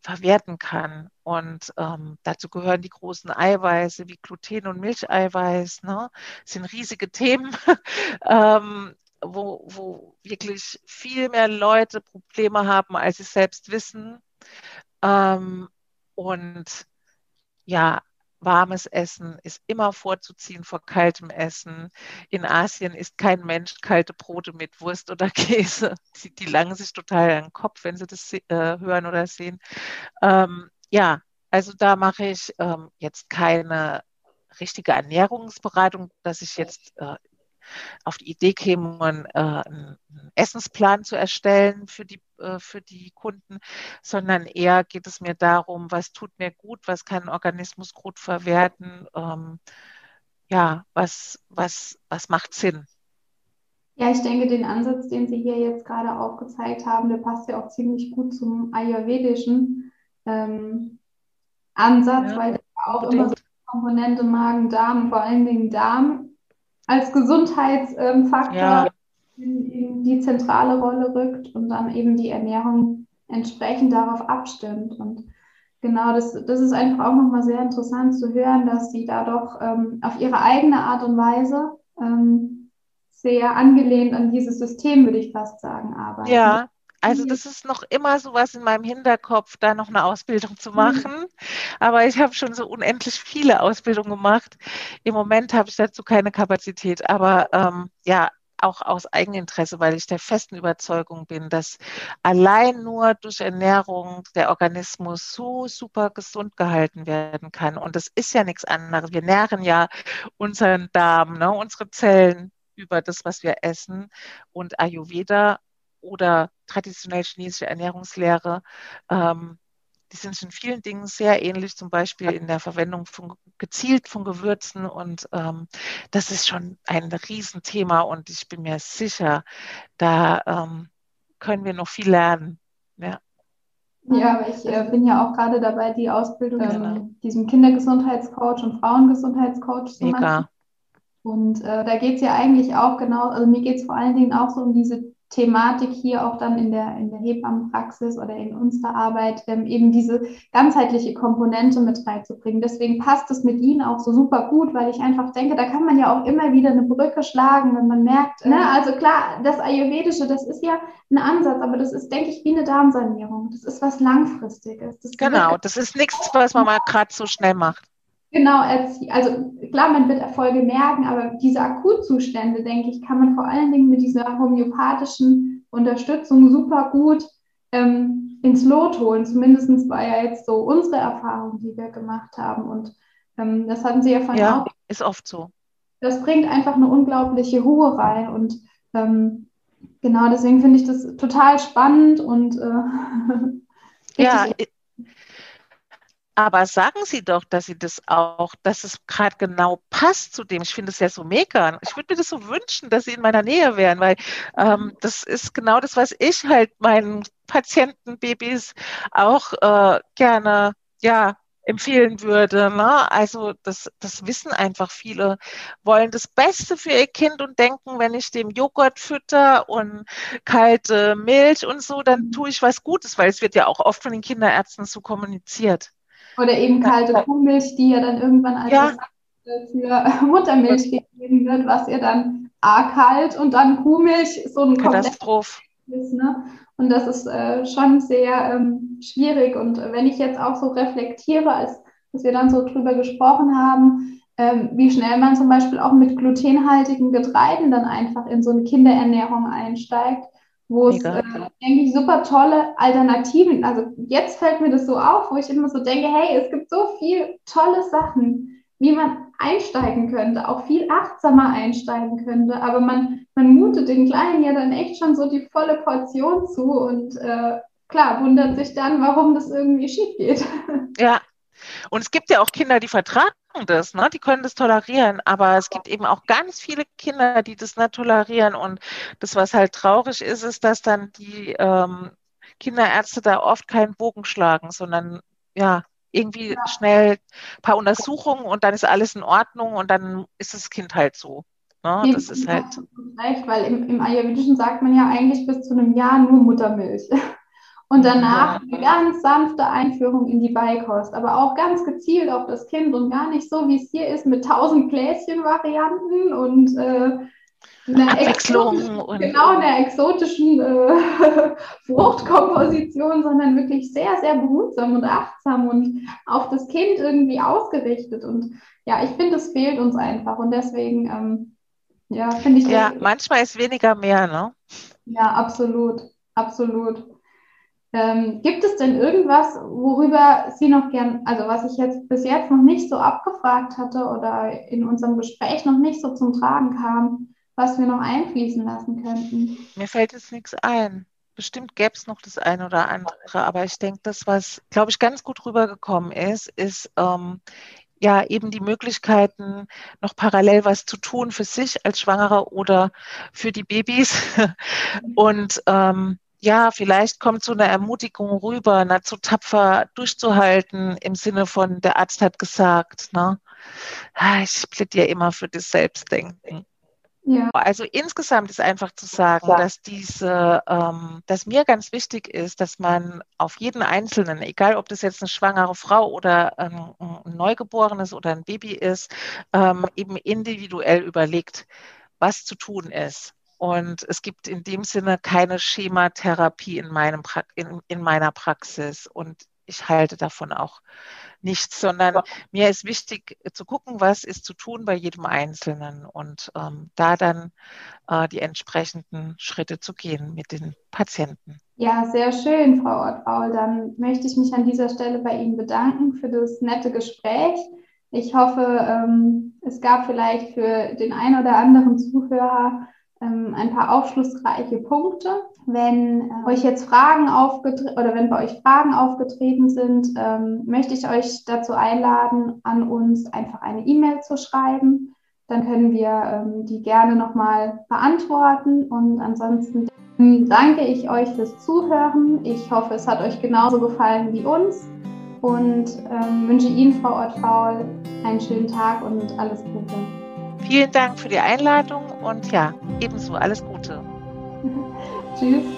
S3: verwerten kann. Und ähm, dazu gehören die großen Eiweiße wie Gluten und Milcheiweiß. Ne? Das sind riesige Themen, ähm, wo, wo wirklich viel mehr Leute Probleme haben, als sie selbst wissen. Ähm, und ja, warmes Essen ist immer vorzuziehen vor kaltem Essen. In Asien isst kein Mensch kalte Brote mit Wurst oder Käse. Die, die langen sich total an den Kopf, wenn sie das äh, hören oder sehen. Ähm, ja, also da mache ich ähm, jetzt keine richtige Ernährungsberatung, dass ich jetzt äh, auf die Idee kämen, äh, einen Essensplan zu erstellen für die, äh, für die Kunden, sondern eher geht es mir darum, was tut mir gut, was kann ein Organismus gut verwerten, ähm, ja, was, was, was macht Sinn.
S2: Ja, ich denke, den Ansatz, den Sie hier jetzt gerade aufgezeigt haben, der passt ja auch ziemlich gut zum ayurvedischen ähm, Ansatz, ja, weil auch immer so Komponente Magen-Darm, vor allen Dingen Darm als Gesundheitsfaktor ja. in, in, die zentrale Rolle rückt und dann eben die Ernährung entsprechend darauf abstimmt. Und genau, das, das ist einfach auch nochmal sehr interessant zu hören, dass sie da doch ähm, auf ihre eigene Art und Weise ähm, sehr angelehnt an dieses System, würde ich fast sagen, arbeiten.
S3: Ja, also das ist noch immer so was in meinem Hinterkopf, da noch eine Ausbildung zu mhm. machen. Aber ich habe schon so unendlich viele Ausbildungen gemacht. Im Moment habe ich dazu keine Kapazität. Aber ähm, ja, auch aus Eigeninteresse, weil ich der festen Überzeugung bin, dass allein nur durch Ernährung der Organismus so super gesund gehalten werden kann. Und das ist ja nichts anderes. Wir nähren ja unseren Darm, ne, unsere Zellen über das, was wir essen. Und Ayurveda oder traditionell chinesische Ernährungslehre, ähm, die sind in vielen Dingen sehr ähnlich, zum Beispiel in der Verwendung von, gezielt von Gewürzen. Und ähm, das ist schon ein Riesenthema und ich bin mir sicher, da ähm, können wir noch viel lernen. Ja.
S2: Ja, ich äh, bin ja auch gerade dabei, die Ausbildung genau. diesem Kindergesundheitscoach und Frauengesundheitscoach zu Mega. machen. Und äh, da geht es ja eigentlich auch genau, also mir geht es vor allen Dingen auch so um diese Thematik hier auch dann in der, in der Hebammenpraxis oder in unserer Arbeit, ähm, eben diese ganzheitliche Komponente mit reinzubringen. Deswegen passt es mit Ihnen auch so super gut, weil ich einfach denke, da kann man ja auch immer wieder eine Brücke schlagen, wenn man merkt, ne, also klar, das Ayurvedische, das ist ja ein Ansatz, aber das ist, denke ich, wie eine Darmsanierung. Das ist was Langfristiges.
S3: Das genau, das ist nichts, was man mal gerade so schnell macht.
S2: Genau, also klar, man wird Erfolge merken, aber diese Akutzustände, denke ich, kann man vor allen Dingen mit dieser homöopathischen Unterstützung super gut ähm, ins Lot holen. Zumindest war ja jetzt so unsere Erfahrung, die wir gemacht haben. Und ähm, das hatten Sie ja von
S3: ja, auch. Ist oft so.
S2: Das bringt einfach eine unglaubliche Ruhe rein. Und ähm, genau deswegen finde ich das total spannend und
S3: äh, ja, aber sagen Sie doch, dass Sie das auch, dass es gerade genau passt zu dem. Ich finde es ja so mega. Ich würde mir das so wünschen, dass Sie in meiner Nähe wären, weil ähm, das ist genau das, was ich halt meinen Patientenbabys auch äh, gerne, ja, empfehlen würde. Ne? Also das, das wissen einfach viele, wollen das Beste für ihr Kind und denken, wenn ich dem Joghurt fütter und kalte Milch und so, dann tue ich was Gutes, weil es wird ja auch oft von den Kinderärzten so kommuniziert.
S2: Oder eben kalte Kuhmilch, die ja dann irgendwann als ja. für Muttermilch gegeben wird, was ihr dann A kalt und dann Kuhmilch so ein
S3: Katastrophe
S2: ist. Ne? Und das ist äh, schon sehr ähm, schwierig. Und wenn ich jetzt auch so reflektiere, als dass wir dann so drüber gesprochen haben, ähm, wie schnell man zum Beispiel auch mit glutenhaltigen Getreiden dann einfach in so eine Kinderernährung einsteigt, wo es, äh, denke ich, super tolle Alternativen. Also jetzt fällt mir das so auf, wo ich immer so denke, hey, es gibt so viele tolle Sachen, wie man einsteigen könnte, auch viel achtsamer einsteigen könnte. Aber man, man mutet den Kleinen ja dann echt schon so die volle Portion zu und äh, klar, wundert sich dann, warum das irgendwie schief geht.
S3: Ja, und es gibt ja auch Kinder, die vertragen das, ne? die können das tolerieren, aber es gibt eben auch ganz viele Kinder, die das nicht tolerieren. Und das, was halt traurig ist, ist, dass dann die ähm, Kinderärzte da oft keinen Bogen schlagen, sondern ja, irgendwie schnell ein paar Untersuchungen und dann ist alles in Ordnung und dann ist das Kind halt so. Ne? Das ist halt.
S2: Recht, weil im, im Ayurvedischen sagt man ja eigentlich bis zu einem Jahr nur Muttermilch. Und danach eine ganz sanfte Einführung in die Beikost, aber auch ganz gezielt auf das Kind und gar nicht so, wie es hier ist, mit tausend Gläschen-Varianten und äh, einer
S3: Abwechslung
S2: und genau einer exotischen äh, Fruchtkomposition, sondern wirklich sehr, sehr behutsam und achtsam und auf das Kind irgendwie ausgerichtet. Und ja, ich finde, es fehlt uns einfach und deswegen, ähm, ja, finde ich.
S3: Ja, manchmal ist weniger mehr, ne?
S2: Ja, absolut, absolut. Ähm, gibt es denn irgendwas, worüber Sie noch gern, also was ich jetzt bis jetzt noch nicht so abgefragt hatte oder in unserem Gespräch noch nicht so zum Tragen kam, was wir noch einfließen lassen könnten?
S3: Mir fällt jetzt nichts ein. Bestimmt gäbe es noch das eine oder andere, aber ich denke, das, was, glaube ich, ganz gut rübergekommen ist, ist ähm, ja eben die Möglichkeiten, noch parallel was zu tun für sich als Schwangere oder für die Babys. Und ähm, ja, vielleicht kommt so eine Ermutigung rüber, na, zu tapfer durchzuhalten, im Sinne von, der Arzt hat gesagt, ne? Ah, ich plädiere immer für das Selbstdenken. Ja. Also insgesamt ist einfach zu sagen, ja. dass diese, ähm, dass mir ganz wichtig ist, dass man auf jeden Einzelnen, egal ob das jetzt eine schwangere Frau oder ein, ein Neugeborenes oder ein Baby ist, ähm, eben individuell überlegt, was zu tun ist. Und es gibt in dem Sinne keine Schematherapie in, meinem pra in, in meiner Praxis. Und ich halte davon auch nichts, sondern ja. mir ist wichtig zu gucken, was ist zu tun bei jedem Einzelnen und ähm, da dann äh, die entsprechenden Schritte zu gehen mit den Patienten.
S2: Ja, sehr schön, Frau Ortfaul. Dann möchte ich mich an dieser Stelle bei Ihnen bedanken für das nette Gespräch. Ich hoffe, ähm, es gab vielleicht für den einen oder anderen Zuhörer ein paar aufschlussreiche Punkte. Wenn äh, euch jetzt Fragen aufgetreten oder wenn bei euch Fragen aufgetreten sind, ähm, möchte ich euch dazu einladen, an uns einfach eine E-Mail zu schreiben. Dann können wir ähm, die gerne nochmal beantworten. Und ansonsten danke ich euch fürs Zuhören. Ich hoffe, es hat euch genauso gefallen wie uns und ähm, wünsche Ihnen, Frau Ortfaul, einen schönen Tag und alles Gute.
S3: Vielen Dank für die Einladung und ja, ebenso alles Gute.
S2: Tschüss.